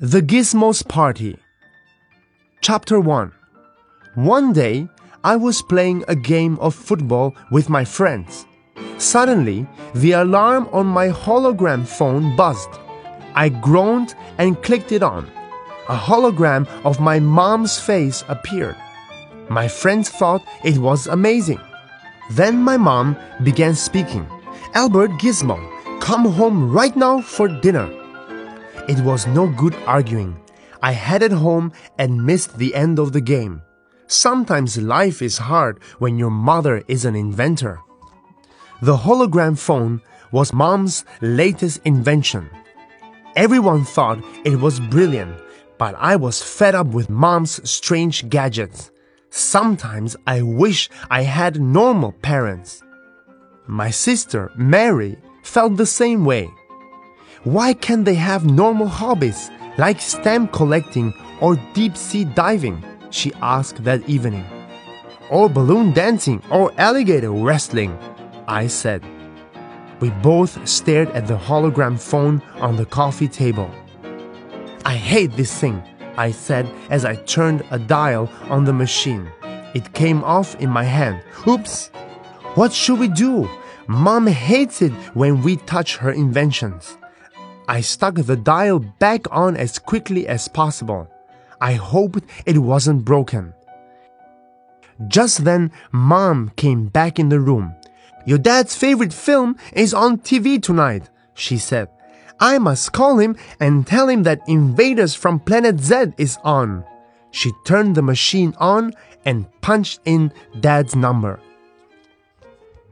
The Gizmos Party. Chapter 1 One day, I was playing a game of football with my friends. Suddenly, the alarm on my hologram phone buzzed. I groaned and clicked it on. A hologram of my mom's face appeared. My friends thought it was amazing. Then my mom began speaking. Albert Gizmo, come home right now for dinner. It was no good arguing. I headed home and missed the end of the game. Sometimes life is hard when your mother is an inventor. The hologram phone was mom's latest invention. Everyone thought it was brilliant, but I was fed up with mom's strange gadgets. Sometimes I wish I had normal parents. My sister, Mary, felt the same way. Why can't they have normal hobbies like stamp collecting or deep sea diving? She asked that evening. Or balloon dancing or alligator wrestling, I said. We both stared at the hologram phone on the coffee table. I hate this thing, I said as I turned a dial on the machine. It came off in my hand. Oops! What should we do? Mom hates it when we touch her inventions. I stuck the dial back on as quickly as possible. I hoped it wasn't broken. Just then, Mom came back in the room. Your dad's favorite film is on TV tonight, she said. I must call him and tell him that Invaders from Planet Z is on. She turned the machine on and punched in Dad's number.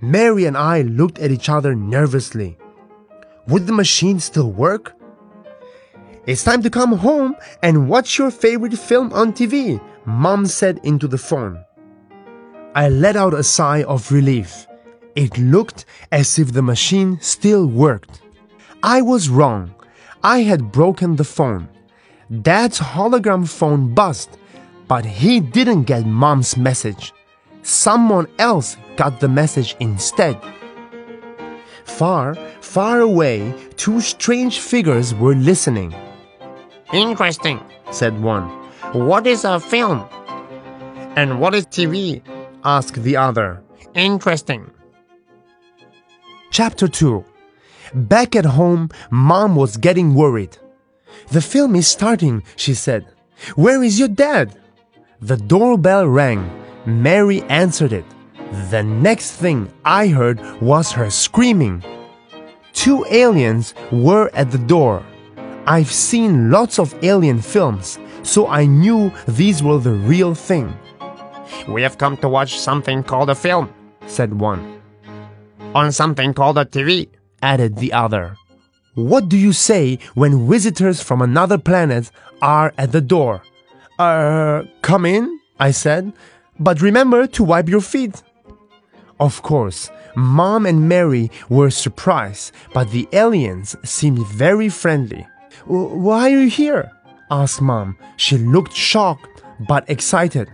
Mary and I looked at each other nervously. Would the machine still work? It's time to come home and watch your favorite film on TV, Mom said into the phone. I let out a sigh of relief. It looked as if the machine still worked. I was wrong. I had broken the phone. Dad's hologram phone buzzed, but he didn't get Mom's message. Someone else got the message instead. Far, far away, two strange figures were listening. Interesting, said one. What is a film? And what is TV? asked the other. Interesting. Chapter 2 Back at home, Mom was getting worried. The film is starting, she said. Where is your dad? The doorbell rang. Mary answered it. The next thing I heard was her screaming. Two aliens were at the door. I've seen lots of alien films, so I knew these were the real thing. We have come to watch something called a film, said one. On something called a TV, added the other. What do you say when visitors from another planet are at the door? Uh, come in, I said, but remember to wipe your feet. Of course, Mom and Mary were surprised, but the aliens seemed very friendly. Why are you here? asked Mom. She looked shocked but excited.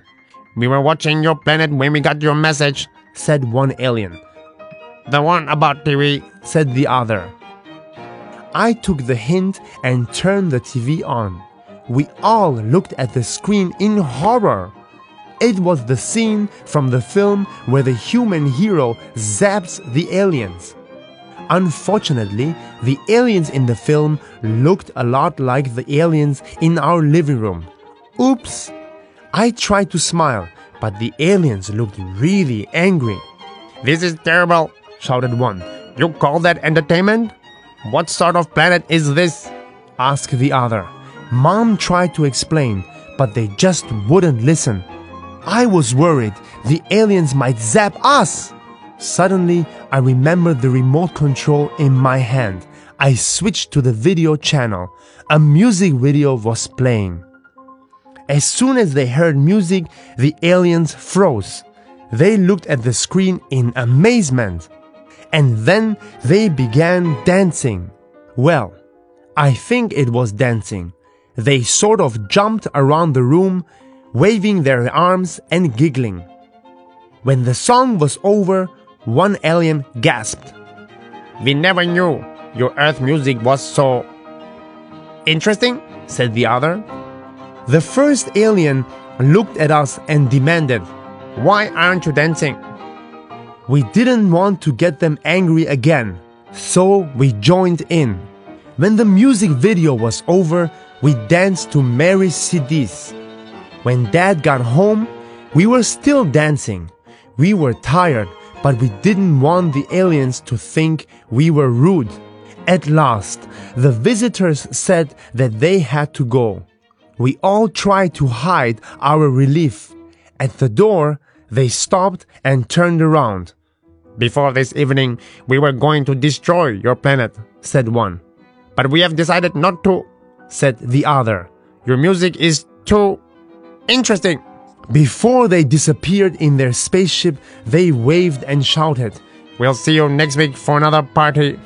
We were watching your planet when we got your message, said one alien. The one about TV, said the other. I took the hint and turned the TV on. We all looked at the screen in horror. It was the scene from the film where the human hero zaps the aliens. Unfortunately, the aliens in the film looked a lot like the aliens in our living room. Oops! I tried to smile, but the aliens looked really angry. This is terrible, shouted one. You call that entertainment? What sort of planet is this? asked the other. Mom tried to explain, but they just wouldn't listen. I was worried the aliens might zap us. Suddenly, I remembered the remote control in my hand. I switched to the video channel. A music video was playing. As soon as they heard music, the aliens froze. They looked at the screen in amazement. And then they began dancing. Well, I think it was dancing. They sort of jumped around the room, waving their arms and giggling. When the song was over, one alien gasped. We never knew your Earth music was so. interesting? said the other. The first alien looked at us and demanded, Why aren't you dancing? We didn't want to get them angry again, so we joined in. When the music video was over, we danced to Mary CDs. When Dad got home, we were still dancing. We were tired, but we didn't want the aliens to think we were rude. At last, the visitors said that they had to go. We all tried to hide our relief. At the door, they stopped and turned around. Before this evening, we were going to destroy your planet, said one. But we have decided not to, said the other. Your music is too interesting. Before they disappeared in their spaceship, they waved and shouted, We'll see you next week for another party.